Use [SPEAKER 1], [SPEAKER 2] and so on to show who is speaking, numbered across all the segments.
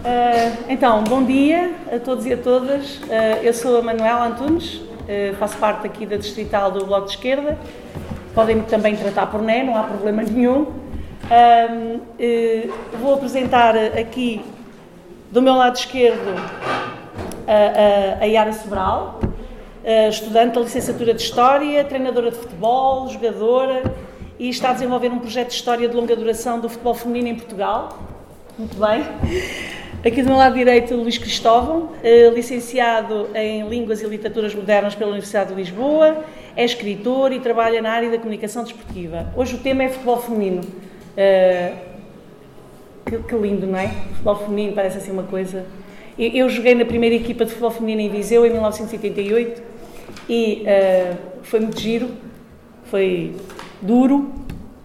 [SPEAKER 1] Uh, então, bom dia a todos e a todas. Uh, eu sou a Manuela Antunes, uh, faço parte aqui da Distrital do Bloco de Esquerda. Podem-me também tratar por Né, não há problema nenhum. vou apresentar aqui, do meu lado esquerdo, a, a, a Yara Sobral, estudante da licenciatura de História, treinadora de futebol, jogadora e está a desenvolver um projeto de história de longa duração do futebol feminino em Portugal. Muito bem. Aqui do meu lado direito, Luís Cristóvão, eh, licenciado em Línguas e Literaturas Modernas pela Universidade de Lisboa, é escritor e trabalha na área da comunicação desportiva. Hoje o tema é futebol feminino. Uh, que, lindo, não é? Futebol feminino parece assim uma coisa. Eu, joguei na primeira equipa de futebol feminino em Viseu em 1988 e uh, foi muito giro, foi duro,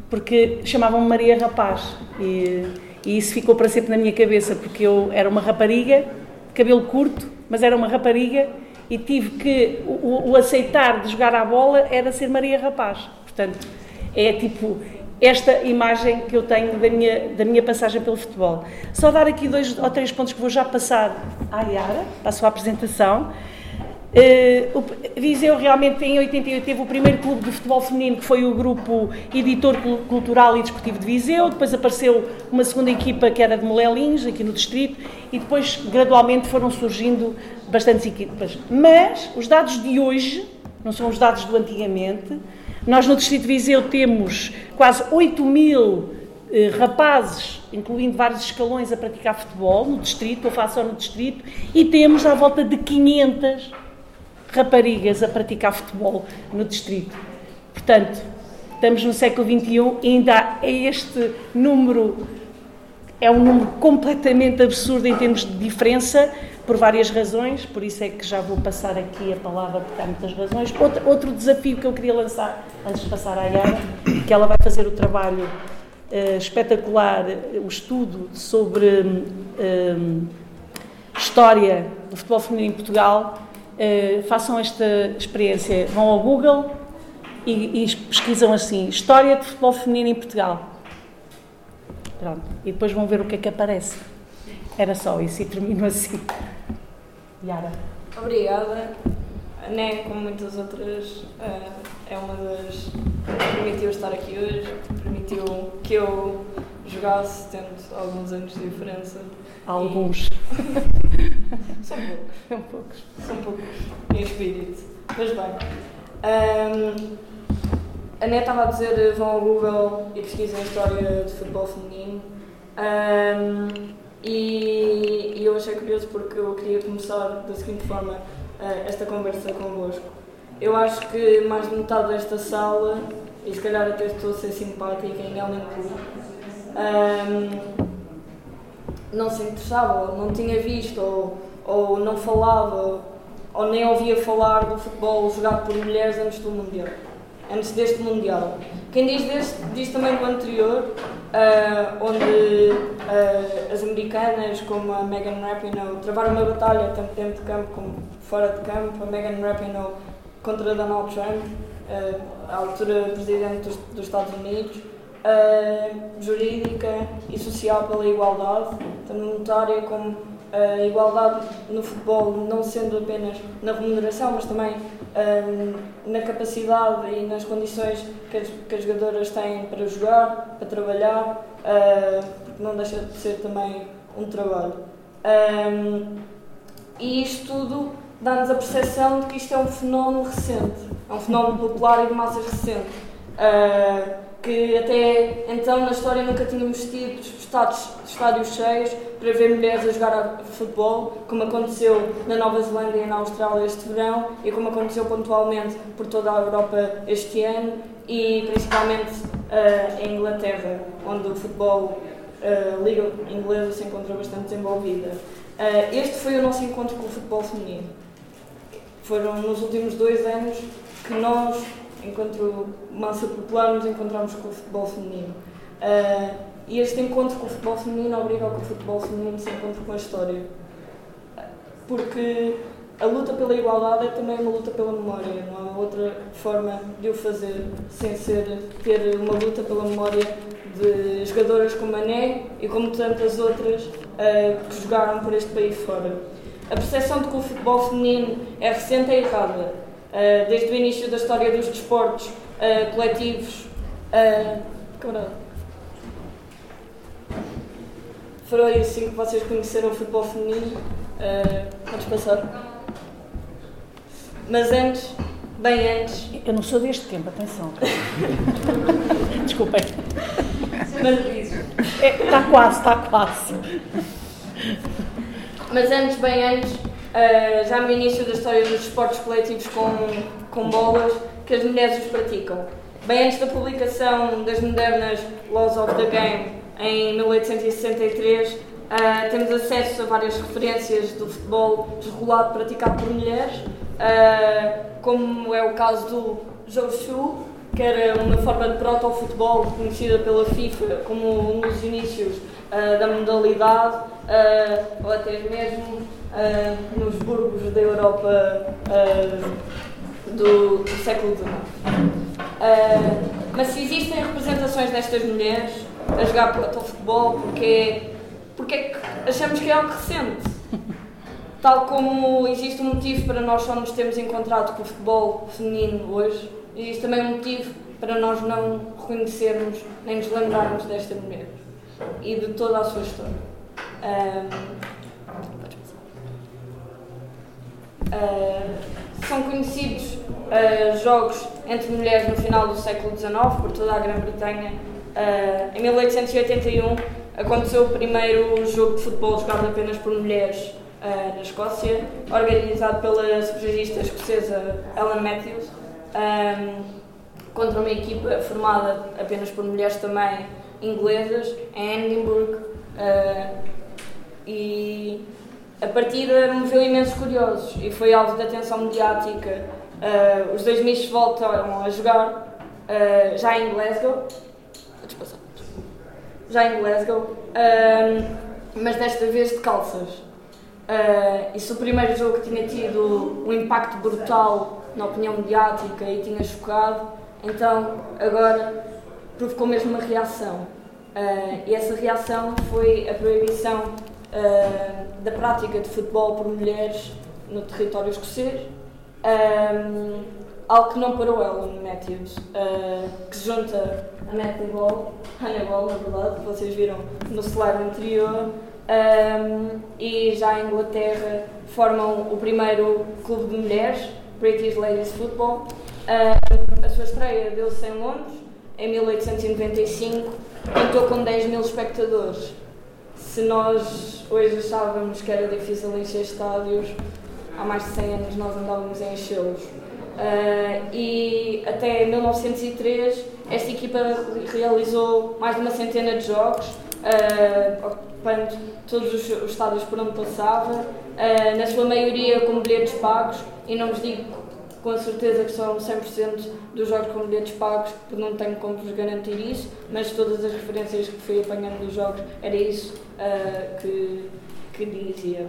[SPEAKER 1] porque chamavam-me Maria Rapaz. E e isso ficou para sempre na minha cabeça, porque eu era uma rapariga, cabelo curto, mas era uma rapariga e tive que. O, o aceitar de jogar à bola era ser Maria Rapaz. Portanto, é tipo esta imagem que eu tenho da minha, da minha passagem pelo futebol. Só dar aqui dois ou três pontos que vou já passar à Yara, para a sua apresentação. Uh, o Viseu realmente em 88 teve o primeiro clube de futebol feminino que foi o grupo Editor Cultural e Desportivo de Viseu, depois apareceu uma segunda equipa que era de Molelins, aqui no distrito, e depois gradualmente foram surgindo bastantes equipas. Mas os dados de hoje não são os dados do antigamente. Nós no distrito de Viseu temos quase 8 mil eh, rapazes, incluindo vários escalões, a praticar futebol no distrito, ou faço só no distrito, e temos à volta de 500 raparigas a praticar futebol no distrito. Portanto, estamos no século XXI e ainda é este número, é um número completamente absurdo em termos de diferença, por várias razões, por isso é que já vou passar aqui a palavra, porque há muitas razões. Outro, outro desafio que eu queria lançar, antes de passar à Yara, que ela vai fazer o trabalho uh, espetacular, o estudo sobre uh, história do futebol feminino em Portugal, Uh, façam esta experiência, vão ao Google e, e, pesquisam assim, História de Futebol Feminino em Portugal. Pronto, e depois vão ver o que é que aparece. Era só isso e termino assim. Yara.
[SPEAKER 2] Obrigada. NE, como muitas outras, uh, é uma das que permitiu estar aqui hoje, permitiu que eu jogasse, tendo alguns anos de diferença.
[SPEAKER 1] Alguns.
[SPEAKER 2] São poucos.
[SPEAKER 1] São poucos.
[SPEAKER 2] São poucos, em espírito. Mas bem. Um, a Net estava a dizer vão ao Google e pesquisem a história de futebol feminino. Um, e, e, eu achei curioso porque eu queria começar da seguinte forma uh, esta conversa convosco. Eu acho que mais de metade desta sala, e se calhar até estou a ser simpática em ela inclusive, um, não se interessava, ou não tinha visto, ou, ou não falava, ou nem ouvia falar do futebol jogado por mulheres antes do Mundial. Antes deste Mundial. Quem diz deste, diz também do anterior, uh, onde uh, as americanas, como a Megan Rapinoe, travaram uma batalha tanto dentro de campo como fora de campo. A Megan Rapinoe contra Donald Trump, uh, à altura presidente dos, dos Estados Unidos uh, jurídica e social pela igualdade, tanto monetária como a uh, igualdade no futebol, não sendo apenas na remuneração, mas também uh, na capacidade e nas condições que as, que as jogadoras têm para jogar, para trabalhar, porque não deixa de ser também um trabalho. Um, e isto tudo dá-nos a percepção de que isto é um fenómeno recente, é um fenómeno popular e de massas recente. Uh, que até então na história nunca tínhamos tido estádios cheios para ver mulheres a jogar futebol, como aconteceu na Nova Zelândia e na Austrália este verão e como aconteceu pontualmente por toda a Europa este ano e principalmente uh, em Inglaterra, onde o futebol, uh, Liga Inglesa se encontra bastante desenvolvida. Uh, este foi o nosso encontro com o futebol feminino. Foram nos últimos dois anos que nós enquanto massa popular, nos encontramos com o futebol feminino. Uh, e este encontro com o futebol feminino obriga ao que o futebol feminino se encontre com a história. Porque a luta pela igualdade é também uma luta pela memória, não há outra forma de o fazer sem ser ter uma luta pela memória de jogadoras como a Né e como tantas outras que jogaram por este país fora. A percepção de que o futebol feminino é recente é errada. Desde o início da história dos desportos coletivos. Camarada. Foi assim que vocês conheceram o futebol feminino. podes passar. Mas antes, bem antes.
[SPEAKER 1] Eu não sou deste tempo, atenção. Desculpem. Mas Está é, quase, está quase.
[SPEAKER 2] Mas antes, bem antes, uh, já no início da história dos esportes coletivos com, com bolas, que as mulheres os praticam. Bem antes da publicação das modernas Laws of the Game, em 1863, uh, eh, temos acesso a várias referências do futebol desregulado praticado por mulheres, uh, como é o caso do Joushu, que era uma forma de proto-futebol conhecida pela FIFA como um dos inícios uh, da modalidade, uh, ou até mesmo nos burgos da Europa do, do, século XIX. mas se existem representações destas mulheres a jogar proto-futebol, porque, porque é que achamos que é algo recente? Tal como existe um motivo para nós só nos termos encontrado com o futebol feminino hoje, existe também um motivo para nós não reconhecermos nem nos lembrarmos desta mulher e de toda a sua história. Uh, são conhecidos uh, jogos entre mulheres no final do século XIX por toda a Grã-Bretanha. Uh, em 1881 aconteceu o primeiro jogo de futebol jogado apenas por mulheres uh, na Escócia, organizado pela sufragista escocesa Ellen Matthews, um, contra uma equipa formada apenas por mulheres também inglesas, em Edinburgh. Uh, e a partida moveu imensos curiosos e foi alvo de atenção mediática. Uh, os dois mistos voltaram a jogar uh, já em Glasgow. Já em Glasgow, mas desta vez de calças. E se o primeiro jogo tinha tido um impacto brutal na opinião mediática e tinha chocado, então agora provocou mesmo uma reação. Uh, e essa reação foi a proibição uh, da prática de futebol por mulheres no território escocês, um, algo que não parou Ellen Matthews, que se junta a netball, handball na verdade, que vocês viram no slide anterior, um, e já em Inglaterra formam o primeiro clube de mulheres, British Ladies Football. Um, a sua estreia deu-se em Londres, em 1895, contou com 10 mil espectadores. Se nós hoje achávamos que era difícil encher estádios, há mais de 100 anos nós andávamos a enchê-los. Uh, e até 1903 esta equipa realizou mais de uma centena de jogos, uh, ocupando todos os, os estádios por onde passava, uh, na sua maioria com bilhetes pagos, e não vos digo com a certeza que são 100% dos jogos com bilhetes pagos, porque não tenho como vos garantir isso, mas todas as referências que fui apanhando dos jogos era isso uh, que, que dizia.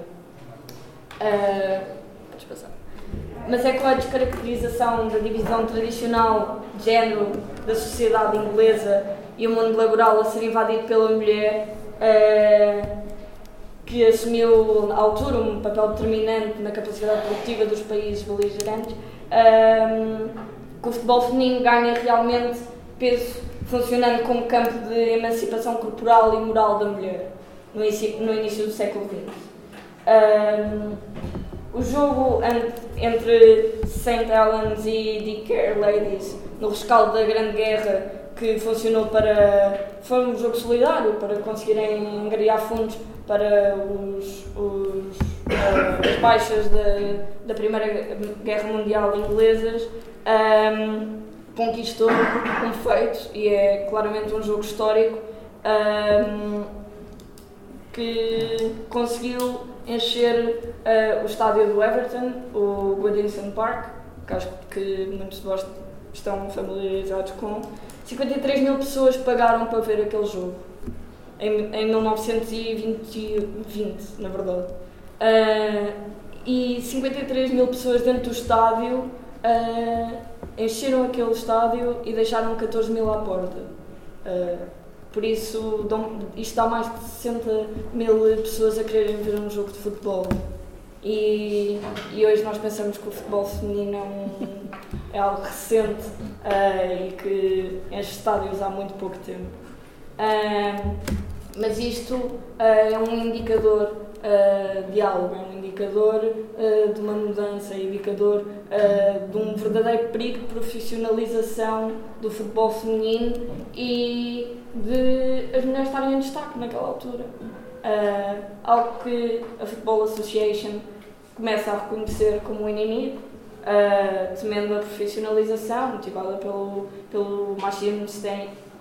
[SPEAKER 2] Uh, mas é com a descaracterização da divisão tradicional de género da sociedade inglesa e o mundo laboral a ser invadido pela mulher, uh, que assumiu à altura um papel determinante na capacidade produtiva dos países beligerantes, uh, que o futebol feminino ganha realmente peso funcionando como campo de emancipação corporal e moral da mulher no início, no início do século XX. Uh, o jogo entre St. Helens e Dicker Ladies no rescaldo da Grande Guerra que funcionou para. foi um jogo solidário para conseguirem angariar fundos para os, os, as baixas da, da Primeira Guerra Mundial inglesas. Um, conquistou um feito e é claramente um jogo histórico um, que conseguiu encher uh, o estádio do Everton, o Goodison Park, que acho que muitos de vós estão familiarizados com. 53 mil pessoas pagaram para ver aquele jogo, em, em 1920, na verdade. Uh, e 53 mil pessoas dentro do estádio uh, encheram aquele estádio e deixaram 14 mil à porta. Uh, Por isso, isto dá mais de 60 mil pessoas a quererem ver um jogo de futebol. E, e hoje nós pensamos que o futebol feminino é, um, é algo recente uh, e que enche estádios há muito pouco tempo. Mas isto é um indicador de algo, é um indicador de uma mudança, é um indicador de um verdadeiro perigo de profissionalização do futebol feminino e de as mulheres estarem em destaque naquela altura. algo que a Football Association começa a reconhecer como um inimigo, uh, temendo a profissionalização, motivada pelo, pelo machismo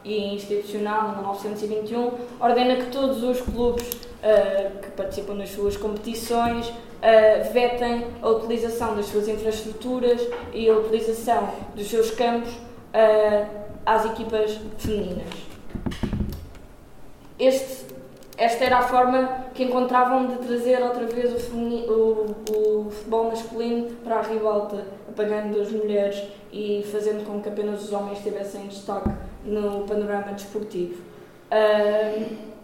[SPEAKER 2] e institucional, em 1921, ordena que todos os clubes uh, que participam nas suas competições uh, vetem a utilização das suas infraestruturas e a utilização dos seus campos uh, às equipas femininas. Este esta era a forma que encontravam de trazer outra vez o, o, o futebol masculino para a ribalta, apagando as mulheres e fazendo com que apenas os homens estivessem em destaque no panorama desportivo. Uh,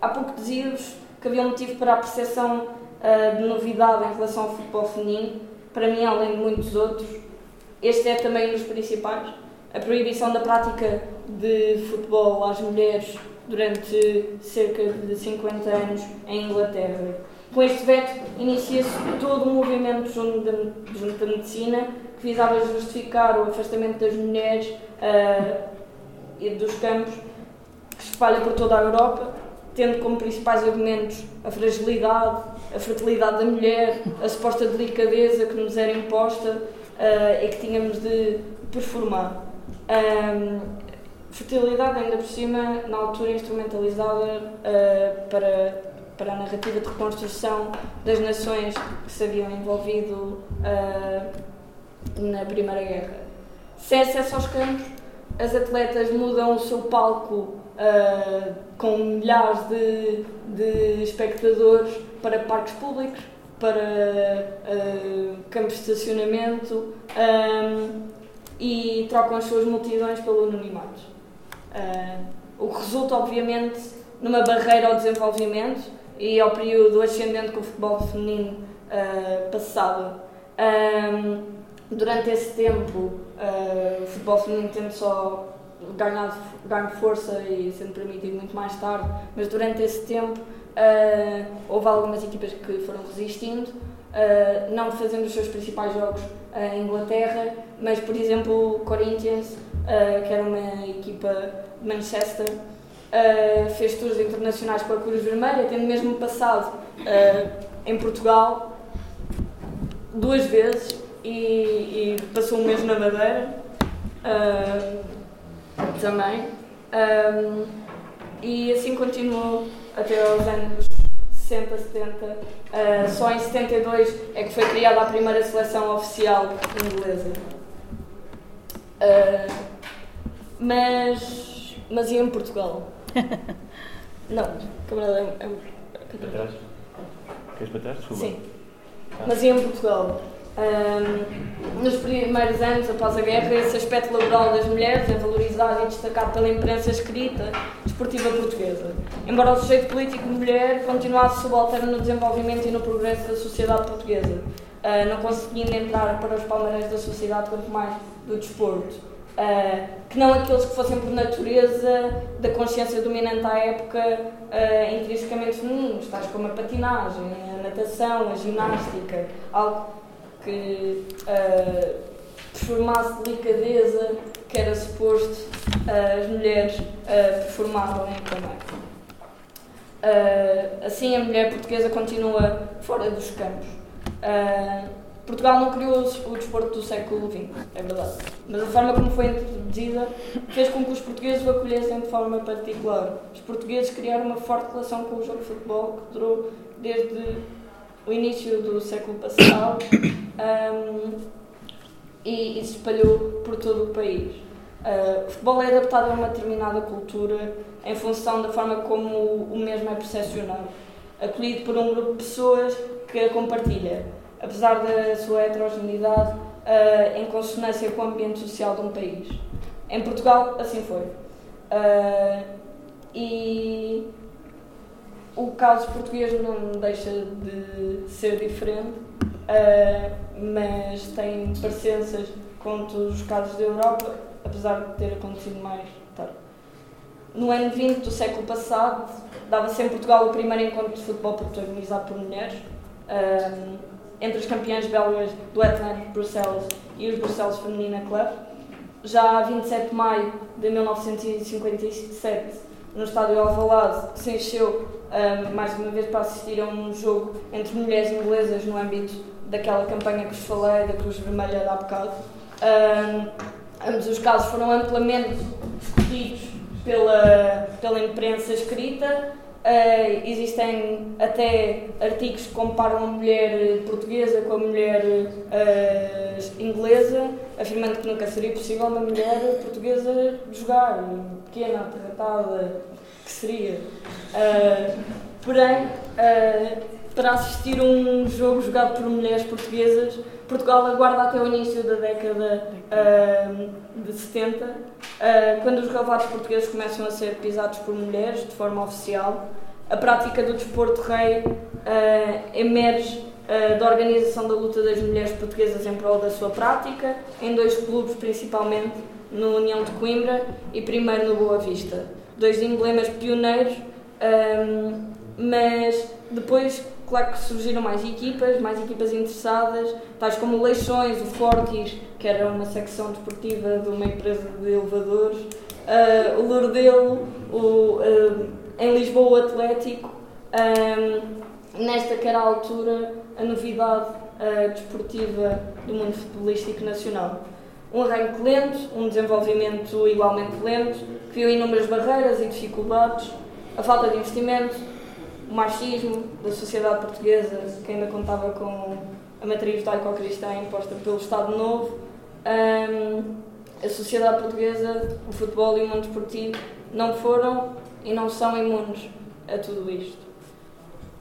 [SPEAKER 2] há pouco dizíamos que havia um motivo para a percepção uh, de novidade em relação ao futebol feminino, para mim, além de muitos outros, este é também um dos principais, a proibição da prática de futebol às mulheres durante cerca de 50 anos em Inglaterra. Com este veto, inicia-se todo um movimento junto da, junto da medicina que visava justificar o afastamento das mulheres uh, e dos campos, que se espalha por toda a Europa, tendo como principais argumentos a fragilidade, a fertilidade da mulher, a suposta delicadeza que nos era imposta uh, e que tínhamos de performar. Um, fertilidade ainda por cima, na altura instrumentalizada uh, para, para a narrativa de reconstrução das nações que se haviam envolvido uh, na Primeira Guerra. Sem acesso aos campos, as atletas mudam o seu palco uh, com milhares de, de espectadores para parques públicos, para campos de estacionamento um, e trocam as suas multidões pelo anonimato. Uh, o que resulta, obviamente, numa barreira ao desenvolvimento e ao período ascendente que o futebol feminino uh, passava. Um, durante esse tempo, uh, o futebol feminino tendo só ganhado, ganho força e sendo permitido muito mais tarde, mas durante esse tempo uh, houve algumas equipas que foram resistindo, uh, não fazendo os seus principais jogos em Inglaterra, mas por exemplo o Corinthians que era uma equipa de Manchester, fez tours internacionais com a Cruz Vermelha, tendo mesmo passado em Portugal duas vezes e, e, passou um mês na Madeira também. Um, e assim continuou até aos anos 60, 70. Uh, só em 72 é que foi criada a primeira seleção oficial inglesa. Uh, mas, mas ia em Portugal. não, camarada é. é
[SPEAKER 3] para trás? Queres para trás? Desculpa.
[SPEAKER 2] Sim. Ah. Mas ia em Portugal. Um, nos primeiros anos, após a guerra, esse aspecto laboral das mulheres é valorizado e destacado pela imprensa escrita desportiva portuguesa. Embora o sujeito político de mulher continuasse subalterno no desenvolvimento e no progresso da sociedade portuguesa, uh, não conseguindo entrar para os palmarés da sociedade, quanto mais do desporto. Uh, que não aqueles que fossem por natureza da consciência dominante à época uh, intrinsecamente femininos, tais como a patinagem, a natação, a ginástica, algo que uh, performasse delicadeza que era suposto uh, as mulheres uh, performavam também. Uh, assim, a mulher portuguesa continua fora dos campos. Portugal não criou o desporto do século XX, é verdade. Mas a forma como foi introduzida fez com que os portugueses o acolhessem de forma particular. Os portugueses criaram uma forte relação com o jogo de futebol que durou desde o início do século passado um, e, e, se espalhou por todo o país. Uh, o futebol é adaptado a uma determinada cultura em função da forma como o mesmo é percepcionado, acolhido por um grupo de pessoas que a compartilha apesar da sua heterogeneidade, uh, em consonância com o ambiente social de um país. Em Portugal, assim foi. Uh, e o caso português não deixa de ser diferente, uh, mas tem parecenças com todos os casos da Europa, apesar de ter acontecido mais tarde. No ano 20 do século passado, dava-se em Portugal o primeiro encontro de futebol protagonizado por mulheres, uh, entre as campeãs belgas do Atlanta Bruxelas e os Bruxelas Feminina Club. Já a 27 de maio de 1957, no estádio Alvalade, se encheu mais uma vez para assistir a um jogo entre mulheres inglesas no âmbito daquela campanha que vos falei, da Cruz Vermelha de há bocado. Um, ambos os casos foram amplamente discutidos pela, pela imprensa escrita. Uh, existem até artigos que comparam a mulher portuguesa com a mulher uh, inglesa, afirmando que nunca seria possível uma mulher portuguesa jogar, pequena, aterratada, que seria. Uh, porém, para assistir a um jogo jogado por mulheres portuguesas, Portugal aguarda até o início da década uh, de 70, uh, quando os relevados portugueses começam a ser pisados por mulheres de forma oficial. A prática do desporto rei uh, emerge da organização da luta das mulheres portuguesas em prol da sua prática, em dois clubes principalmente, no União de Coimbra e primeiro no Boa Vista. Dois emblemas pioneiros, mas depois Claro que surgiram mais equipas, mais equipas interessadas, tais como o Leixões, o Fortis, que era uma secção desportiva de uma empresa de elevadores, uh, o Lourdelo, o, uh, em Lisboa o Atlético. Um, nesta que era a altura a novidade uh, desportiva do mundo futebolístico nacional. Um arranque lento, um desenvolvimento igualmente lento, que viu inúmeras barreiras e dificuldades, a falta de investimento, o machismo da sociedade portuguesa, que ainda contava com a matriz judaico-cristã imposta pelo Estado Novo, a sociedade portuguesa, o futebol e o mundo desportivo não foram e não são imunes a tudo isto.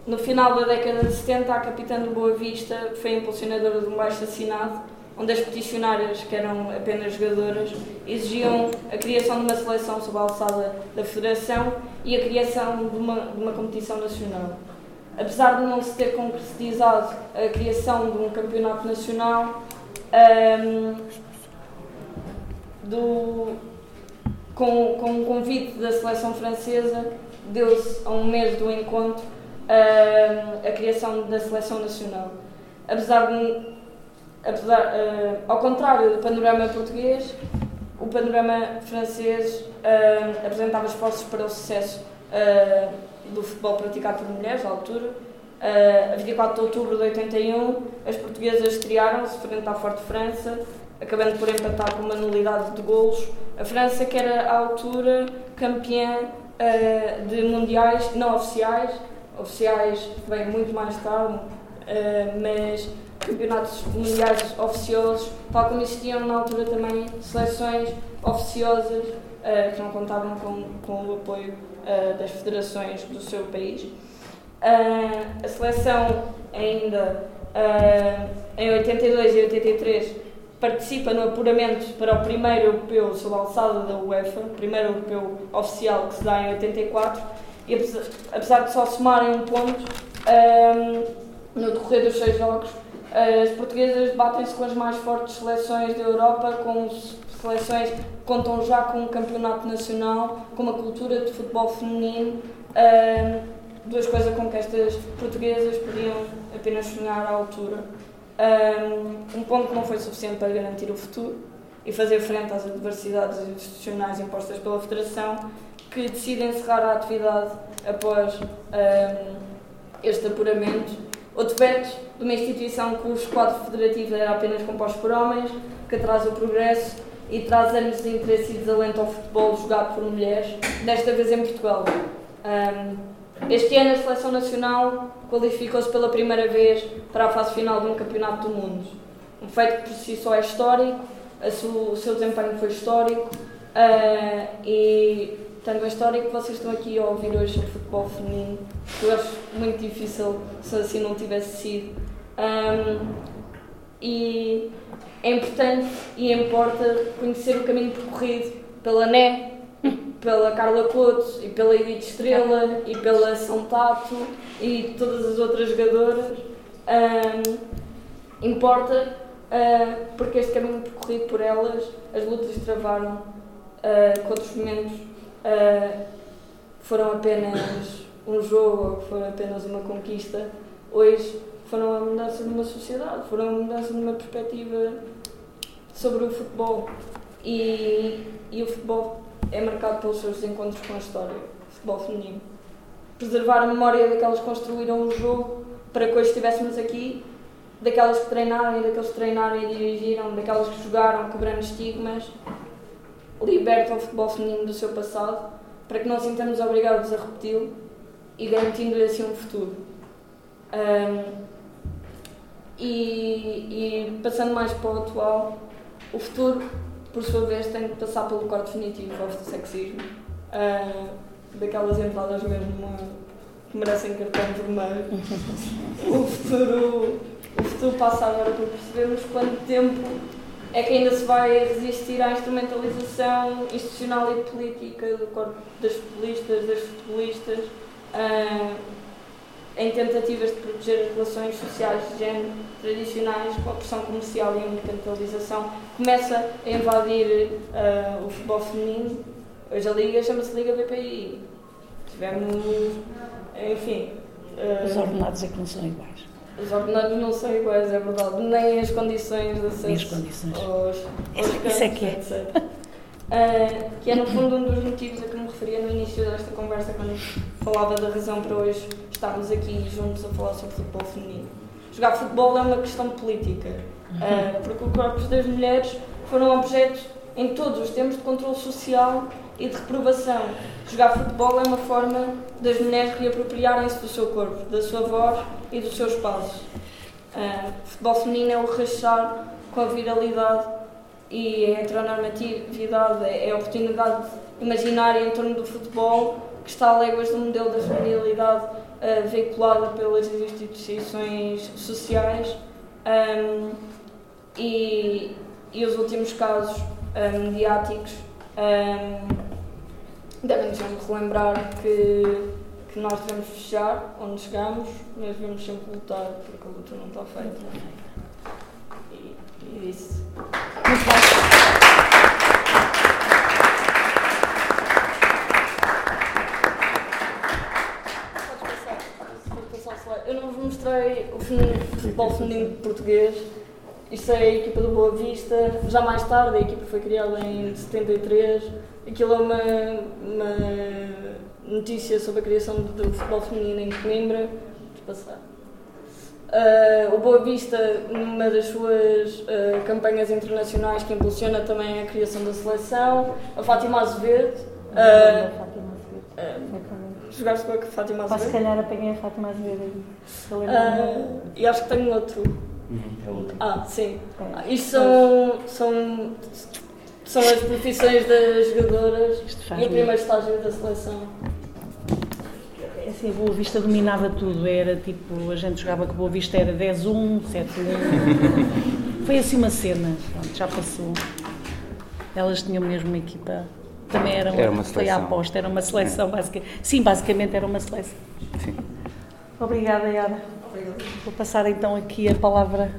[SPEAKER 2] No final da década de 70, a capitã do Boa Vista foi impulsionadora de um baixo assinado onde as peticionárias, que eram apenas jogadoras, exigiam a criação de uma seleção sob a alçada da Federação e a criação de uma, de uma competição nacional. Apesar de não se ter concretizado a criação de um campeonato nacional, um, do, com, com o convite da seleção francesa, deu-se a um mês do encontro um, a criação da seleção nacional. Apesar de apesar, uh, ao contrário do panorama português, o panorama francês uh, apresentava esforços para o sucesso uh, do futebol praticado por mulheres à altura. a 24 de outubro de 81, as portuguesas estrearam-se frente à Forte França, acabando por empatar com uma nulidade de golos. A França, que era à altura campeã de mundiais não oficiais, oficiais vêm muito mais tarde, mas campeonatos mundiais oficiosos, tal como existiam na altura também seleções oficiosas uh, que não contavam com, com o apoio uh, das federações do seu país. Uh, a seleção ainda em 82 e 83 participa no apuramento para o primeiro europeu sob a alçada da UEFA, o primeiro europeu oficial que se dá em 84, e apesar, apesar de só somarem um ponto, no decorrer dos seis jogos as portuguesas batem-se com as mais fortes seleções da Europa, com seleções que contam já com um campeonato nacional, com uma cultura de futebol feminino, duas coisas com que estas portuguesas podiam apenas sonhar à altura. Um ponto que não foi suficiente para garantir o futuro e fazer frente às adversidades institucionais impostas pela Federação, que decide encerrar a atividade após um, este apuramento Outro veto de uma instituição cujo quadro federativo era apenas composto por homens, que atrasa o progresso e traz anos de interesse e desalento ao futebol jogado por mulheres, desta vez em Portugal. Um, este ano a Seleção Nacional qualificou-se pela primeira vez para a fase final de um campeonato do mundo. Um feito que por si só é histórico, o seu desempenho foi histórico uh, e tanto a história que vocês estão aqui a ouvir hoje sobre futebol feminino, que eu acho muito difícil se assim não tivesse sido. Um, e é importante e importa conhecer o caminho percorrido pela NE, pela Carla Couto e pela Edith Estrela e pela São Tato e todas as outras jogadoras. Um, importa uh, porque este caminho percorrido por elas, as lutas travaram, uh, que outros momentos uh, foram apenas um jogo, foram apenas uma conquista, hoje foram a mudança de uma sociedade, foram a mudança de uma perspectiva sobre o futebol. E, e o futebol é marcado pelos seus encontros com a história, futebol feminino. Preservar a memória daquelas que construíram o jogo para que hoje estivéssemos aqui, daquelas que treinaram e daqueles que treinaram e dirigiram, daquelas que jogaram quebrando estigmas, libertam o futebol feminino do seu passado para que não sintamos obrigados a repeti-lo e garantindo-lhe assim um futuro. Um, e, e, passando mais para o atual, o futuro, por sua vez, tem de passar pelo corte definitivo ao sexismo, uh, daquelas entradas mesmo que merecem cartão vermelho. o, futuro, o futuro passa agora por percebermos quanto tempo é que ainda se vai resistir à instrumentalização institucional e política do corpo das futebolistas, das futebolistas, uh, em tentativas de proteger as relações sociais de género tradicionais com a pressão comercial e a mercantilização, começa a invadir uh, o futebol feminino. Hoje a Liga chama-se Liga BPI. Tivemos, enfim.
[SPEAKER 1] Uh, Os ordenados é que não são iguais.
[SPEAKER 2] Os ordenados não são iguais, é verdade. Nem as condições de acesso
[SPEAKER 1] Nem as condições.
[SPEAKER 2] aos,
[SPEAKER 1] aos
[SPEAKER 2] campos,
[SPEAKER 1] Isso é que é.
[SPEAKER 2] etc. Uh, que é no fundo um dos motivos a que me referia no início desta conversa quando falava da razão para hoje estarmos aqui juntos a falar sobre futebol feminino. Jogar futebol é uma questão política, uh, porque os corpos das mulheres foram objeto em todos os tempos de controle social e de reprovação. Jogar futebol é uma forma das mulheres reapropriarem-se do seu corpo, da sua voz e do seu espaço. Uh, futebol feminino é o rachar com a viralidade e a heteronormatividade, é a oportunidade imaginária em torno do futebol que está a léguas do modelo da feminilidade uh, veiculada pelas instituições sociais um, e, e os últimos casos uh, mediáticos um, devem nos relembrar que, que nós devemos fechar onde chegamos, mas devemos sempre lutar porque a luta não está feita. E, e é isso. Muito bem. Eu não vos mostrei o futebol feminino português. Isto é a equipa do Boa Vista. Já mais tarde, a equipa foi criada em 73. Aquilo é uma, uma notícia sobre a criação do futebol feminino em Coimbra. Vamos passar. Uh, o Boa Vista, numa das suas uh, campanhas internacionais, que impulsiona também a criação da seleção. A Fátima Azevedo. Uh, Jogaste com a Fátima Azevedo?
[SPEAKER 1] se calhar apanhei a Fátima Azevedo.
[SPEAKER 2] Uh, e acho que tenho outro.
[SPEAKER 3] Uhum, é outro.
[SPEAKER 2] Ah, sim. É. Isto são, são, são as profissões das jogadoras e o primeiro estágio da seleção.
[SPEAKER 1] É assim, Boa Vista dominava tudo, era tipo, a gente jogava com Boa Vista era 10-1, 7-1. Foi assim uma cena, pronto, já passou. Elas tinham mesmo uma equipa também era,
[SPEAKER 3] era uma
[SPEAKER 1] foi a aposta, era uma seleção, é. básica. Sim, basicamente era uma seleção.
[SPEAKER 3] Sim.
[SPEAKER 1] Obrigada, Yara. Vou passar então aqui a palavra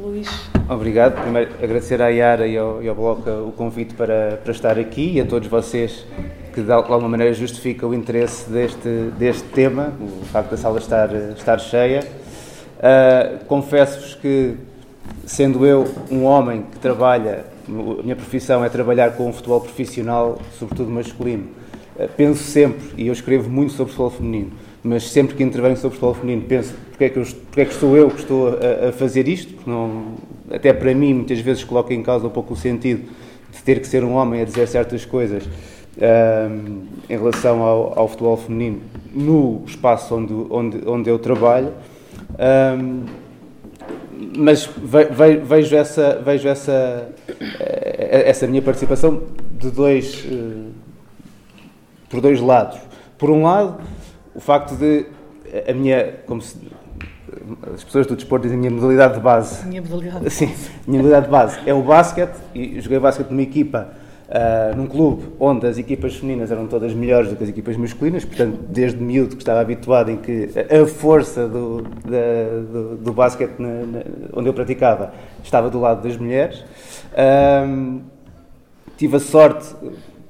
[SPEAKER 1] Luís.
[SPEAKER 4] Obrigado. Primeiro, agradecer à Yara e ao, e ao Bloco o convite para, para estar aqui e a todos vocês que de alguma maneira justifica o interesse deste, deste tema, o facto da sala estar, estar cheia. Uh, Confesso-vos que, sendo eu um homem que trabalha a minha profissão é trabalhar com o futebol profissional, sobretudo masculino. Eh, penso sempre, e eu escrevo muito sobre futebol feminino, mas sempre que intervenho sobre futebol feminino penso porque é que, eu, porque é que sou eu que estou a, a fazer isto, não, até para mim muitas vezes coloca em causa um pouco o sentido de ter que ser um homem a dizer certas coisas um, em relação ao, ao, futebol feminino no espaço onde, onde, onde eu trabalho. Um, mas vejo essa, vejo essa, eh, essa minha participação de dois, eh, por dois lados. Por um lado, o facto de a minha, como se, as pessoas do desporto dizem a minha modalidade de base.
[SPEAKER 1] Minha modalidade.
[SPEAKER 4] Sim, minha modalidade de base é o basquete e joguei basquete numa equipa uh, num clube onde as equipas femininas eram todas melhores do que as equipas masculinas, portanto, desde miúdo que estava habituado em que a força do, da, do, do basquete na, na, onde eu praticava estava do lado das mulheres. Uh, tive a sorte,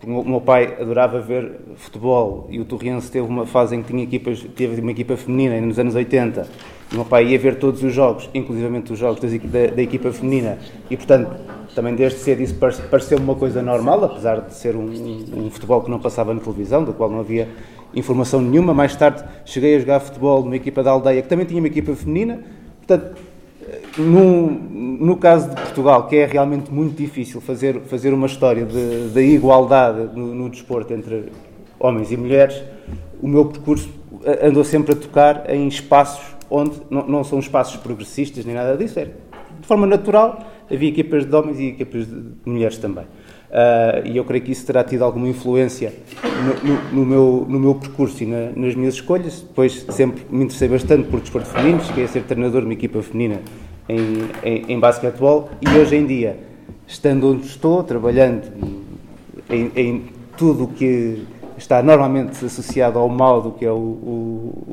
[SPEAKER 4] o meu pai adorava ver futebol e o Torriense teve uma fase em que tinha equipas, teve uma equipa feminina nos anos 80 o meu pai ia ver todos os jogos, inclusivamente os jogos da, da equipa feminina e portanto também desde cedo isso pareceu-me uma coisa normal, apesar de ser um, um, um, futebol que não passava na televisão, do qual não havia informação nenhuma. Mais tarde cheguei a jogar futebol numa equipa da aldeia que também tinha uma equipa feminina. Portanto, no, no caso de Portugal, que é realmente muito difícil fazer, fazer uma história de igualdade no, no desporto entre homens e mulheres, o meu percurso andou sempre a tocar em espaços onde não, não são espaços progressistas nem nada disso, é de forma natural havia equipas de homens e equipas de mulheres também. Uh, e eu creio que isso terá tido alguma influência no, no, no meu, no meu percurso e na, nas minhas escolhas. Depois sempre me interessei bastante por desporto feminino, cheguei a ser treinador de uma equipa feminina em, em, em basquetebol e hoje em dia, estando onde estou, trabalhando em, em tudo o que está normalmente associado ao mal do que é o, o,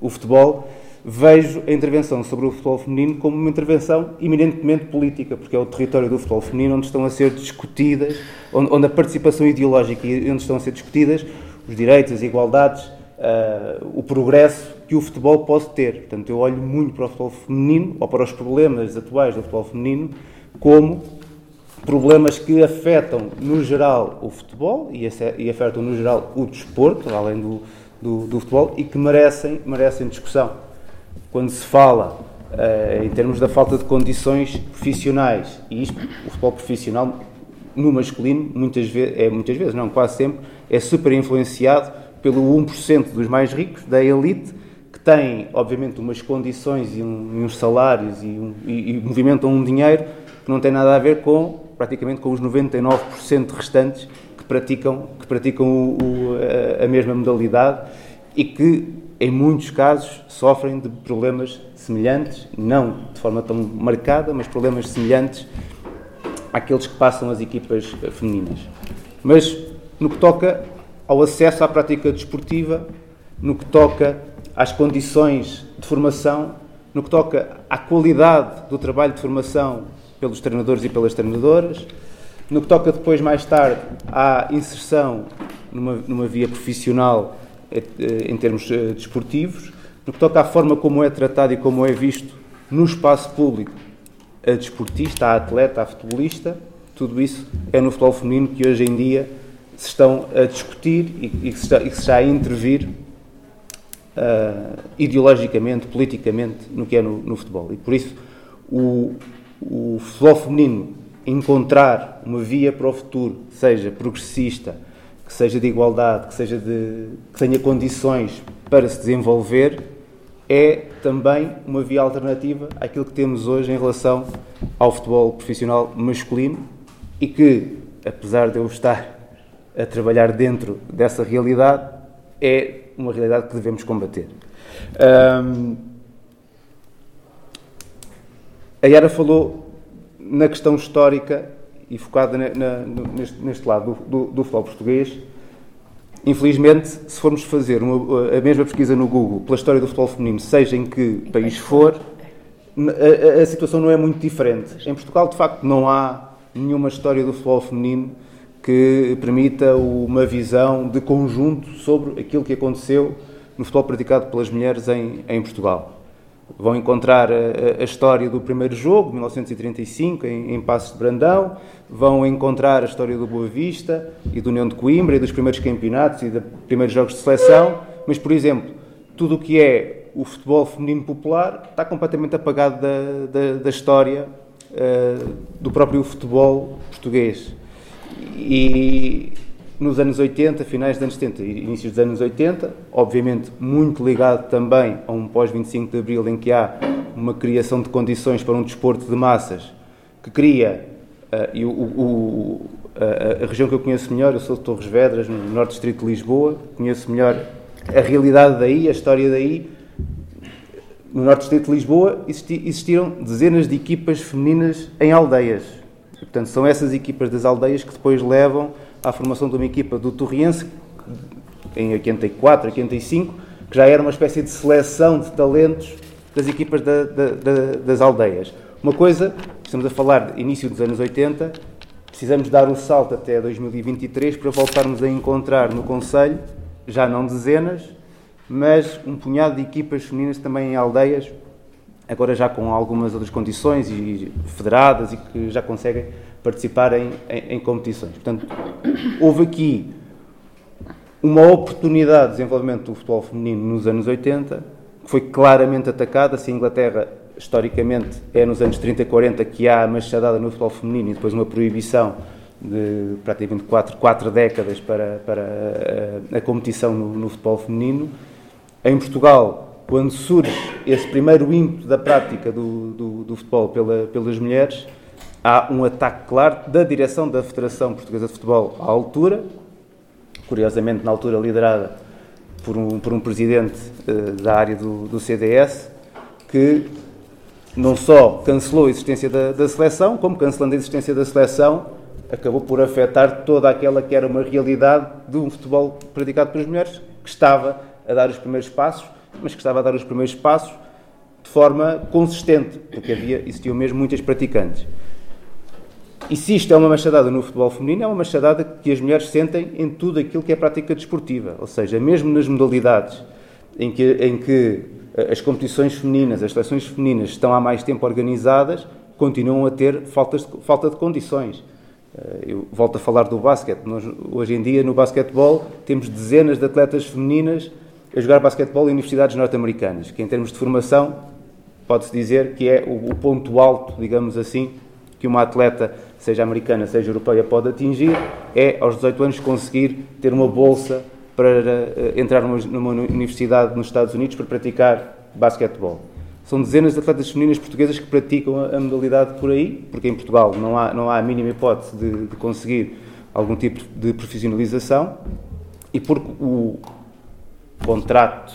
[SPEAKER 4] o, o futebol, vejo a intervenção sobre o futebol feminino como uma intervenção eminentemente política, porque é o território do futebol feminino onde estão a ser discutidas, onde, onde a participação ideológica e onde estão a ser discutidas os direitos, as igualdades, uh, o progresso que o futebol pode ter. Portanto, eu olho muito para o futebol feminino, ou para os problemas atuais do futebol feminino, como problemas que afetam, no geral, o futebol e, e afetam, no geral, o desporto, além do, do, do futebol, e que merecem, merecem discussão quando se fala uh, em termos da falta de condições profissionais, e isto, o futebol profissional no masculino, muitas vezes, é, muitas vezes, não, quase sempre, é super influenciado pelo 1% dos mais ricos, da elite, que têm, obviamente, umas condições e, um, e uns salários e, um, e, e movimentam um dinheiro que não tem nada a ver com, praticamente, com os 99% restantes que praticam, que praticam o, o, a, a mesma modalidade e que em muitos casos, sofrem de problemas semelhantes, não de forma tão marcada, mas problemas semelhantes àqueles que passam as equipas femininas. Mas no que toca ao acesso à prática desportiva, no que toca às condições de formação, no que toca à qualidade do trabalho de formação pelos treinadores e pelas treinadoras, no que toca depois, mais tarde, à inserção numa, numa via profissional eh, em termos eh, desportivos, no que toca à forma como é tratado e como é visto no espaço público a desportista, a atleta, a futebolista, tudo isso é no futebol feminino que hoje em dia se estão a discutir e, que, se está, se está a intervir uh, ideologicamente, politicamente, no que é no, no futebol. E por isso o, o futebol feminino encontrar uma via para o futuro, seja progressista, que seja de igualdade, que, seja de, que tenha condições para se desenvolver, é também uma via alternativa àquilo que temos hoje em relação ao futebol profissional masculino e que, apesar de eu estar a trabalhar dentro dessa realidade, é uma realidade que devemos combater. Um, a Yara falou na questão histórica e focada na, na, neste, neste, lado do, do, do, futebol português. Infelizmente, se formos fazer uma, a mesma pesquisa no Google pela história do futebol feminino, seja em que país for, a, a, situação não é muito diferente. Em Portugal, de facto, não há nenhuma história do futebol feminino que permita uma visão de conjunto sobre aquilo que aconteceu no futebol praticado pelas mulheres em, em Portugal. Vão encontrar a, a, história do primeiro jogo, 1935, em, em Passos de Brandão. Vão encontrar a história do Boa Vista e do União de Coimbra e dos primeiros campeonatos e dos primeiros jogos de seleção. Mas, por exemplo, tudo o que é o futebol feminino popular está completamente apagado da, da, da história uh, do próprio futebol português. E nos anos 80, finais dos anos 70 e inícios dos anos 80, obviamente muito ligado também a um pós-25 de Abril em que há uma criação de condições para um desporto de massas que cria, uh, e o, o, a, a, região que eu conheço melhor, eu sou de Torres Vedras, no Norte Distrito de Lisboa, conheço melhor a realidade daí, a história daí. No Norte Distrito de Lisboa existi, existiram dezenas de equipas femininas em aldeias Portanto, são essas equipas das aldeias que depois levam à formação de uma equipa do Torriense, em 84, 85, que já era uma espécie de seleção de talentos das equipas da, da, da, das aldeias. Uma coisa, estamos a falar de início dos anos 80, precisamos dar o salto até 2023 para voltarmos a encontrar no Conselho, já não dezenas, mas um punhado de equipas femininas também em aldeias, agora já com algumas outras condições e federadas e que já conseguem participar em, em, em competições. Portanto, houve aqui uma oportunidade de desenvolvimento do futebol feminino nos anos 80, que foi claramente atacada. Se a Inglaterra, historicamente, é nos anos 30 e 40 que há a machadada no futebol feminino e depois uma proibição de praticamente quatro, quatro décadas para, para a, a competição no, no, futebol feminino. Em Portugal, quando surge esse primeiro ímpeto da prática do, do, do futebol pela, pelas mulheres, há um ataque claro da direção da Federação Portuguesa de Futebol à altura, curiosamente na altura liderada por um, por um presidente uh, da área do, do, CDS, que não só cancelou a existência da, da, seleção, como cancelando a existência da seleção, acabou por afetar toda aquela que era uma realidade de um futebol praticado pelas mulheres, que estava a dar os primeiros passos, mas que estava a dar os primeiros passos de forma consistente, porque havia, existiam mesmo muitas praticantes. E se isto é uma machadada no futebol feminino, é uma machadada que as mulheres sentem em tudo aquilo que é prática desportiva. Ou seja, mesmo nas modalidades em que, em que eh, as competições femininas, as seleções femininas estão há mais tempo organizadas, continuam a ter faltas de, falta de condições. Eh, eu volto a falar do basquete. Nós, hoje em dia, no basquetebol, temos dezenas de atletas femininas a jogar basquetebol em universidades norte-americanas, que em termos de formação, pode-se dizer que é o, o ponto alto, digamos assim, que uma atleta seja americana, seja europeia, pode atingir, é aos 18 anos conseguir ter uma bolsa para uh, entrar numa, universidade nos Estados Unidos para praticar basquetebol. São dezenas de atletas femininas portuguesas que praticam a, a, modalidade por aí, porque em Portugal não há, não há a mínima hipótese de, de conseguir algum tipo de profissionalização e porque o contrato,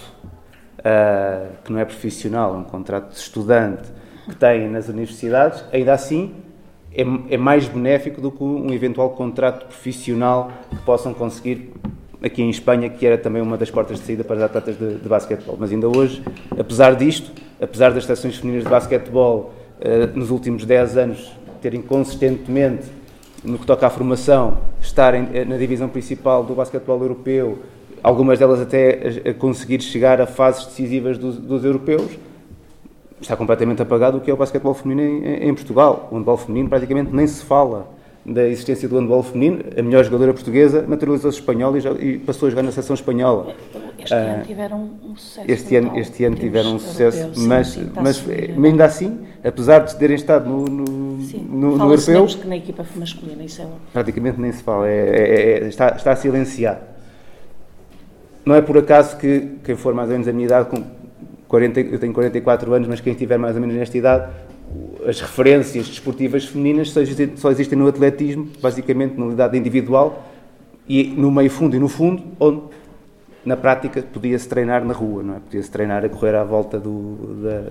[SPEAKER 4] uh, que não é profissional, é um contrato de estudante que têm nas universidades, ainda assim é, é mais benéfico do que um eventual contrato profissional que possam conseguir aqui em Espanha, que era também uma das portas de saída para os atletas de, de basquetebol. Mas ainda hoje, apesar disto, apesar das seleções femininas de basquetebol uh, nos últimos 10 anos terem consistentemente, no que toca à formação, estarem eh, na divisão principal do basquetebol europeu, algumas delas até a, a conseguir chegar a fases decisivas dos europeus, está completamente apagado o que é o basquetebol feminino em, em, Portugal. O handball feminino praticamente nem se fala da existência do handball feminino. A melhor jogadora portuguesa naturalizou-se espanhola e, e, passou a jogar na seleção espanhola.
[SPEAKER 1] Este uh, ano tiveram um sucesso.
[SPEAKER 4] Este ano, este ano tiveram um sucesso, europeu, mas, sim, mas, mas ainda assim, apesar de terem estado no, no, sim, no, no europeu.
[SPEAKER 1] que na equipa masculina, isso é
[SPEAKER 4] Praticamente nem se fala, é, é, é, está, está silenciado. Não é por acaso que quem for mais ou menos a minha idade, 40, eu tenho 44 anos, mas quem estiver mais ou menos nesta idade, as referências desportivas femininas só existem, só existem no atletismo, basicamente na unidade individual, e no meio fundo e no fundo, onde na prática podia-se treinar na rua, não é? Podia-se treinar a correr à volta do,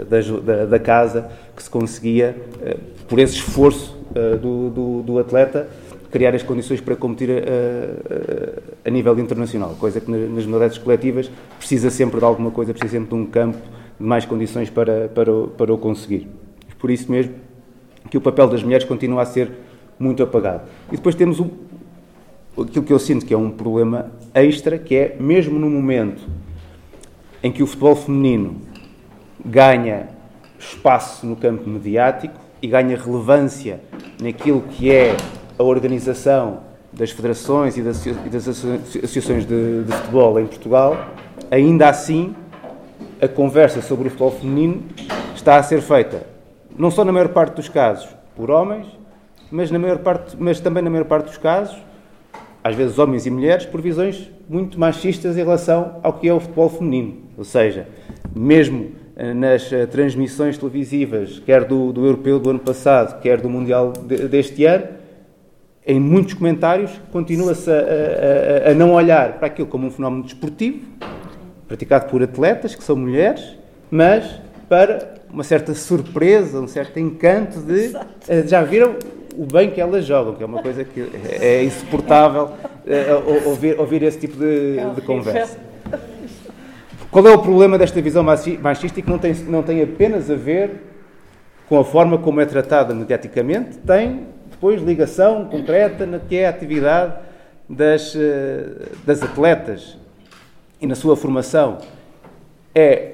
[SPEAKER 4] da, da, da, casa, que se conseguia, eh, por esse esforço eh, do, do, do atleta, criar as condições para competir a, a, a, nível internacional, coisa que nas modalidades coletivas precisa sempre de alguma coisa, precisa sempre de um campo de mais condições para, para, o, para o conseguir. Por isso mesmo que o papel das mulheres continua a ser muito apagado. E depois temos o, aquilo que eu sinto que é um problema extra, que é mesmo no momento em que o futebol feminino ganha espaço no campo mediático e ganha relevância naquilo que é a organização das federações e das, associações de, de, futebol em Portugal, ainda assim a conversa sobre o futebol feminino está a ser feita, não só na maior parte dos casos, por homens, mas, na maior parte, mas também na maior parte dos casos, às vezes homens e mulheres, por visões muito machistas em relação ao que é o futebol feminino. Ou seja, mesmo eh, nas eh, transmissões televisivas, quer do, do europeu do ano passado, quer do mundial de, deste ano, em muitos comentários, continua-se a, a, a, não olhar para aquilo como um fenómeno desportivo, praticado por atletas, que são mulheres, mas para uma certa surpresa, um certo encanto de. Eh, já viram o bem que elas jogam, que é uma coisa que é insuportável uh, ouvir, ouvir esse tipo de, é de conversa. Qual é o problema desta visão machista que não tem, não tem apenas a ver com a forma como é tratada mediaticamente, tem depois ligação concreta na que é a atividade das, uh, das atletas e na sua formação. É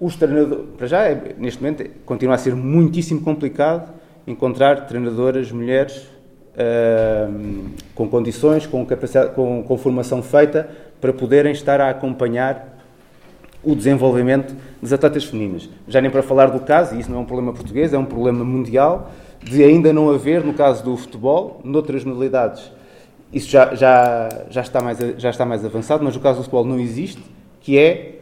[SPEAKER 4] os treinadores, para já, é, neste momento, continua a ser muitíssimo complicado encontrar treinadoras mulheres uh, com condições, com, capacidade, com, com formação feita para poderem estar a acompanhar o desenvolvimento das atletas femininas. Já nem para falar do caso, e isso não é um problema português, é um problema mundial, de ainda não haver, no caso do futebol, noutras modalidades, isso já, já, já, está mais, já está mais avançado, mas no caso do futebol não existe, que é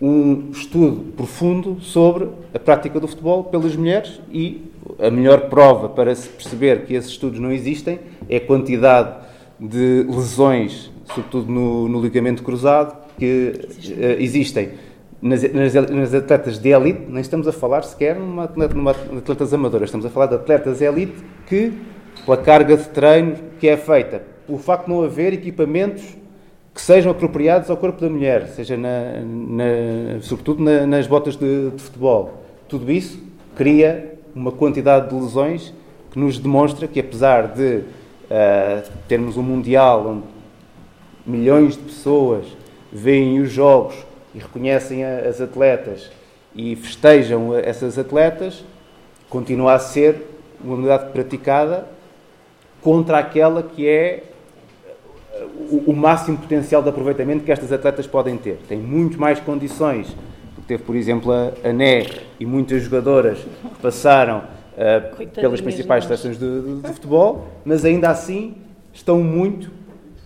[SPEAKER 4] um estudo profundo sobre a prática do futebol pelas mulheres e a melhor prova para se perceber que esses estudos não existem é a quantidade de lesões, sobretudo no, no ligamento cruzado, que uh, existem nas, nas, nas, atletas de elite, nem estamos a falar sequer numa, numa atletas amadoras, estamos a falar de atletas elite que, pela carga de treino que é feita, pelo facto de não haver equipamentos que sejam apropriados ao corpo da mulher, seja na, na, sobretudo na, nas botas de, de futebol. Tudo isso cria uma quantidade de lesões que nos demonstra que, apesar de uh, termos um Mundial onde milhões de pessoas veem os jogos e reconhecem as atletas e festejam essas atletas, continua a ser uma modalidade praticada contra aquela que é o, máximo potencial de aproveitamento que estas atletas podem ter. Tem muito mais condições do que teve, por exemplo, a, a Né e muitas jogadoras que passaram uh, pelas principais seleções de, de, de, futebol, mas ainda assim estão muito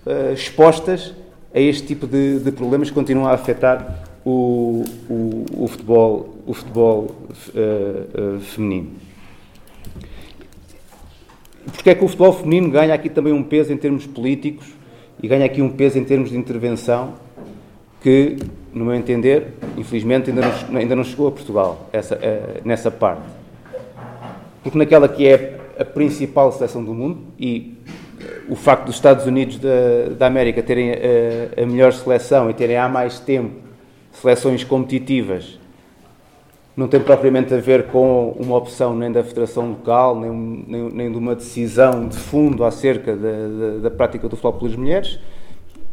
[SPEAKER 4] uh, expostas a este tipo de, de problemas que continuam a afetar o, o, o futebol, o futebol uh, uh, feminino. Porque é que o futebol feminino ganha aqui também um peso em termos políticos e ganha aqui um peso em termos de intervenção que, no meu entender, infelizmente ainda não, ainda não chegou a Portugal essa, uh, nessa parte. Porque naquela que é a principal seleção do mundo e o facto dos Estados Unidos da, da América terem a, a, melhor seleção e terem há mais tempo seleções competitivas não tem propriamente a ver com uma opção nem da federação local, nem, nem, nem de uma decisão de fundo acerca da, da, da, prática do futebol pelas mulheres.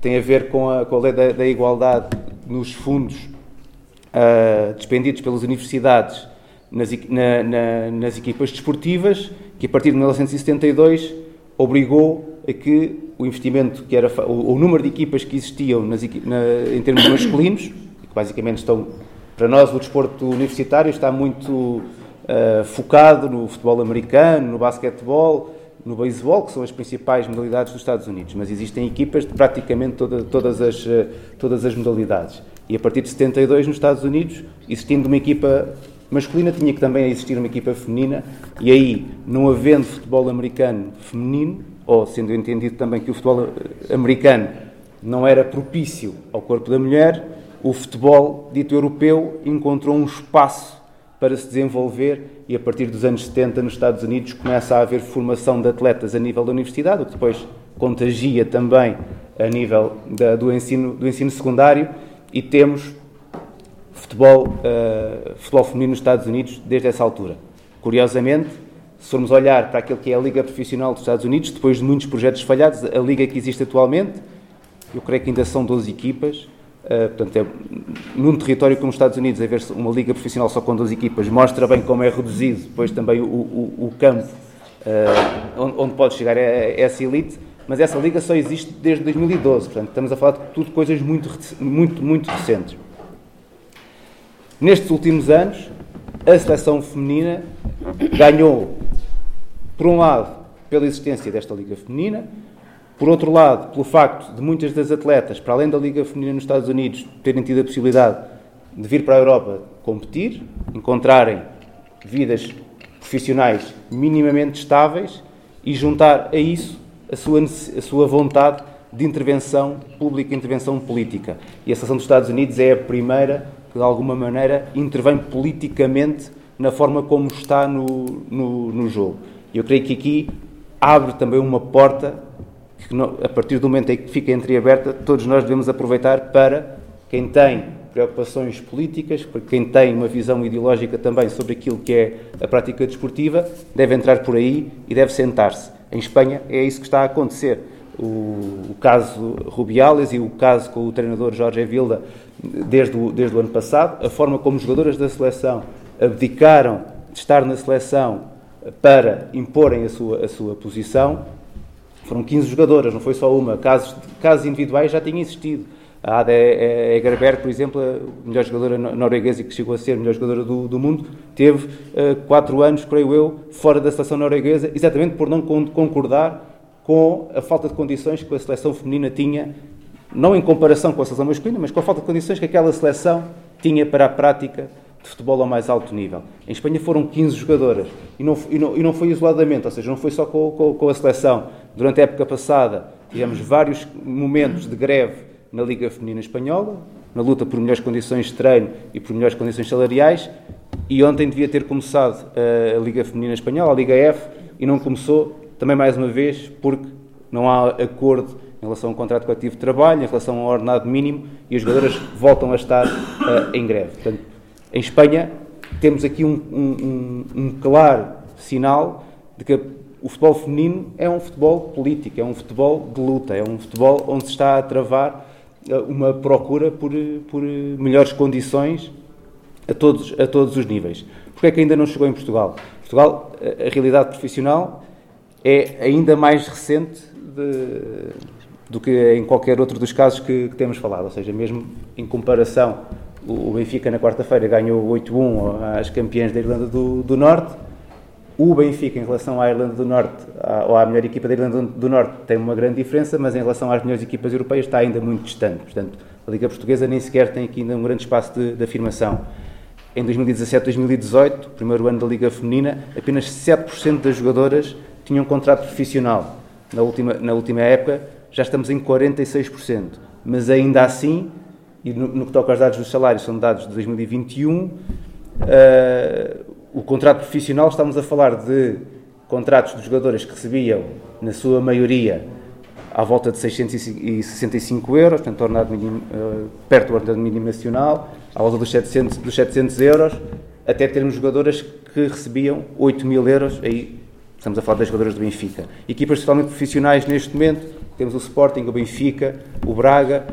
[SPEAKER 4] Tem a ver com a, com a lei da, da igualdade nos fundos uh, despendidos pelas universidades nas, na, na, nas equipas desportivas, que a partir de 1972 obrigou a que o investimento que era o, o número de equipas que existiam nas, na, em termos masculinos, que basicamente estão para nós o desporto universitário está muito uh, focado no futebol americano, no basquetebol, no beisebol, que são as principais modalidades dos Estados Unidos, mas existem equipas de praticamente toda, todas, as, uh, todas as modalidades. E a partir de 72 nos Estados Unidos, existindo uma equipa masculina, tinha que também existir uma equipa feminina, e aí, não havendo futebol americano feminino, ou sendo entendido também que o futebol americano não era propício ao corpo da mulher, o futebol dito europeu encontrou um espaço para se desenvolver e a partir dos anos 70 nos Estados Unidos começa a haver formação de atletas a nível da universidade, o que depois contagia também a nível da, do, ensino, do ensino secundário e temos futebol, uh, futebol feminino nos Estados Unidos desde essa altura. Curiosamente, se formos olhar para aquilo que é a Liga Profissional dos Estados Unidos, depois de muitos projetos falhados, a liga que existe atualmente, eu creio que ainda são 12 equipas, uh, portanto, é, num território como os Estados Unidos, haver uma liga profissional só com 12 equipas mostra bem como é reduzido depois também o, o, o campo uh, onde, onde, pode chegar essa elite, mas essa liga só existe desde 2012, portanto, estamos a falar de tudo coisas muito, muito, muito recentes. Nestes últimos anos, a seleção feminina ganhou por um lado, pela existência desta Liga Feminina, por outro lado, pelo facto de muitas das atletas, para além da Liga Feminina nos Estados Unidos, terem tido a possibilidade de vir para a Europa competir, encontrarem vidas profissionais minimamente estáveis e juntar a isso a sua, a sua vontade de intervenção pública, intervenção política. E a Seleção dos Estados Unidos é a primeira que, de alguma maneira, intervém politicamente na forma como está no, no, no jogo. Eu creio que aqui abre também uma porta que, a partir do momento em que fica entreaberta, todos nós devemos aproveitar para quem tem preocupações políticas, para quem tem uma visão ideológica também sobre aquilo que é a prática desportiva, deve entrar por aí e deve sentar-se. Em Espanha é isso que está a acontecer. O, o, caso Rubiales e o caso com o treinador Jorge Vilda desde o, desde o ano passado, a forma como os jogadores da seleção abdicaram de estar na seleção para imporem a sua, a sua posição, foram 15 jogadoras, não foi só uma. Casos, casos individuais já tinham existido. A Ada Egerberg, por exemplo, a melhor jogadora norueguesa que chegou a ser a melhor jogadora do, do mundo, teve uh, quatro anos, creio eu, fora da seleção norueguesa, exatamente por não concordar com a falta de condições que a seleção feminina tinha, não em comparação com a seleção masculina, mas com a falta de condições que aquela seleção tinha para a prática de futebol ao mais alto nível. Em Espanha foram 15 jogadoras e não, e não, e não foi isoladamente, ou seja, não foi só com, com, com a seleção. Durante a época passada tivemos vários momentos de greve na Liga Feminina Espanhola, na luta por melhores condições de treino e por melhores condições salariais. E ontem devia ter começado a Liga Feminina Espanhola, a Liga F, e não começou, também mais uma vez, porque não há acordo em relação ao contrato coletivo de trabalho, em relação ao ordenado mínimo, e as jogadoras voltam a estar uh, em greve. Portanto, em Espanha, temos aqui um, um, um claro sinal de que o futebol feminino é um futebol político, é um futebol de luta, é um futebol onde se está a travar eh, uma procura por, por melhores condições a todos, a todos os níveis. Porquê é que ainda não chegou em Portugal? Portugal, a, realidade profissional é ainda mais recente de, do que em qualquer outro dos casos que, que, temos falado, ou seja, mesmo em comparação, o, Benfica na quarta-feira ganhou 8-1 às campeãs da Irlanda do, do Norte, o Benfica, em relação à Irlanda do Norte, ou à melhor equipa da Irlanda do Norte, tem uma grande diferença, mas em relação às melhores equipas europeias está ainda muito distante. Portanto, a Liga Portuguesa nem sequer tem aqui ainda um grande espaço de, de afirmação. Em 2017-2018, primeiro ano da Liga Feminina, apenas 7% das jogadoras tinham contrato profissional. Na última, na última época, já estamos em 46%. Mas ainda assim, e no, no que toca aos dados dos salários, são dados de 2021, uh, o contrato profissional, estamos a falar de contratos de jogadores que recebiam, na sua maioria, à volta de 665 euros, portanto, ordenado mínimo, uh, perto do ordenado mínimo nacional, à volta dos 700, dos 700 euros, até termos jogadoras que recebiam 8 mil euros, aí estamos a falar das jogadoras do Benfica. Equipas totalmente profissionais neste momento, temos o Sporting, o Benfica, o Braga,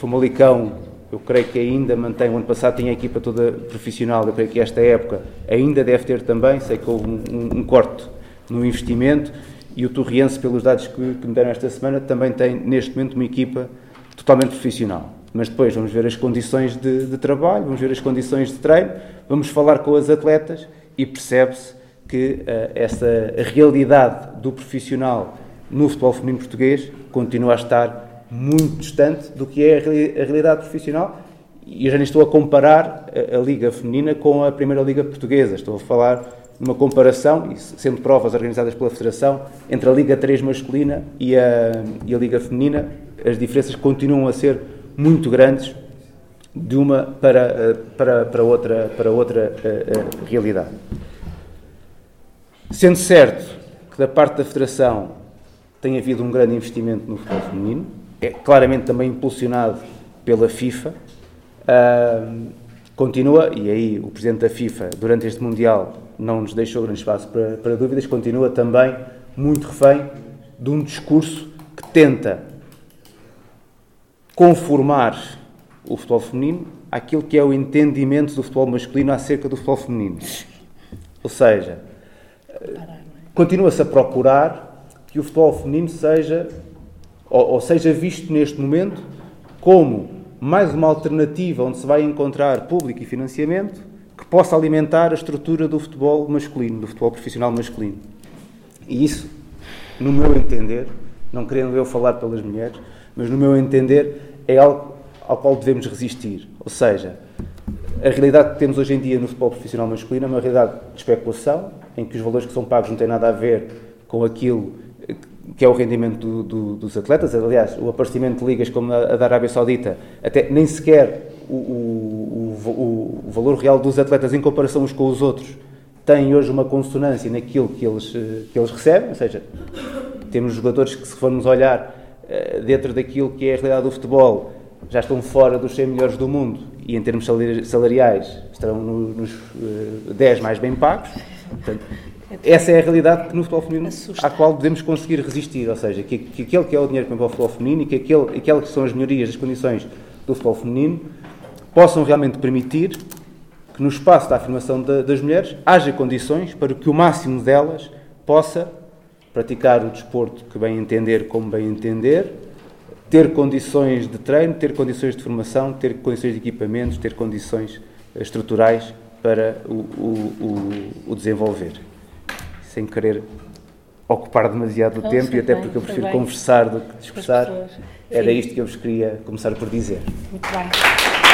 [SPEAKER 4] Famalicão, eu creio que ainda mantém, o ano passado tinha a equipa toda profissional, eu creio que esta época ainda deve ter também, sei que houve um, um, um corte no investimento, e o Torriense, pelos dados que, que me deram esta semana, também tem neste momento uma equipa totalmente profissional. Mas depois vamos ver as condições de, de trabalho, vamos ver as condições de treino, vamos falar com as atletas e percebe-se que uh, essa realidade do profissional no futebol feminino português continua a estar muito distante do que é a realidade profissional. E eu já nem estou a comparar a, a Liga Feminina com a Primeira Liga Portuguesa. Estou a falar uma comparação, e sendo provas organizadas pela Federação, entre a Liga 3 masculina e a, e a Liga Feminina. As diferenças continuam a ser muito grandes de uma para, para, para outra, para outra uh, uh, realidade. Sendo certo que da parte da Federação tem havido um grande investimento no futebol feminino, é claramente também impulsionado pela FIFA. Uh, continua, e aí o Presidente da FIFA, durante este Mundial, não nos deixou grande espaço para, para dúvidas, continua também muito refém de um discurso que tenta conformar o futebol feminino àquilo que é o entendimento do futebol masculino acerca do futebol feminino. Ou seja, continua-se a procurar que o futebol feminino seja ou, ou seja visto neste momento como mais uma alternativa onde se vai encontrar público e financiamento que possa alimentar a estrutura do futebol masculino, do futebol profissional masculino. E isso, no meu entender, não querendo eu falar pelas mulheres, mas no meu entender, é algo ao qual devemos resistir. Ou seja, a realidade que temos hoje em dia no futebol profissional masculino é uma realidade de especulação, em que os valores que são pagos não têm nada a ver com aquilo que é o rendimento do, do, dos atletas. Aliás, o aparecimento de ligas como a, a da Arábia Saudita, até nem sequer o, o, o, o, valor real dos atletas em comparação uns com os outros têm hoje uma consonância naquilo que eles, eh, que eles recebem, ou seja, temos jogadores que, se formos olhar eh, dentro daquilo que é a realidade do futebol, já estão fora dos 100 melhores do mundo e, em termos salariais, estarão nos 10 mais bem pagos. Portanto, essa é a realidade que no futebol feminino Assusta. à qual devemos conseguir resistir, ou seja, que, que aquele que é o dinheiro que vem para o futebol feminino e que aquele, aquelas que são as melhorias das condições do futebol feminino possam realmente permitir que no espaço da afirmação de, das mulheres haja condições para que o máximo delas possa praticar o desporto que bem entender como bem entender, ter condições de treino, ter condições de formação, ter condições de equipamentos, ter condições estruturais para o, o, o, o desenvolver sem querer ocupar demasiado o tempo e até bem, porque eu prefiro conversar do que discursar. Era isto que eu vos queria começar por dizer.
[SPEAKER 1] Muito bem.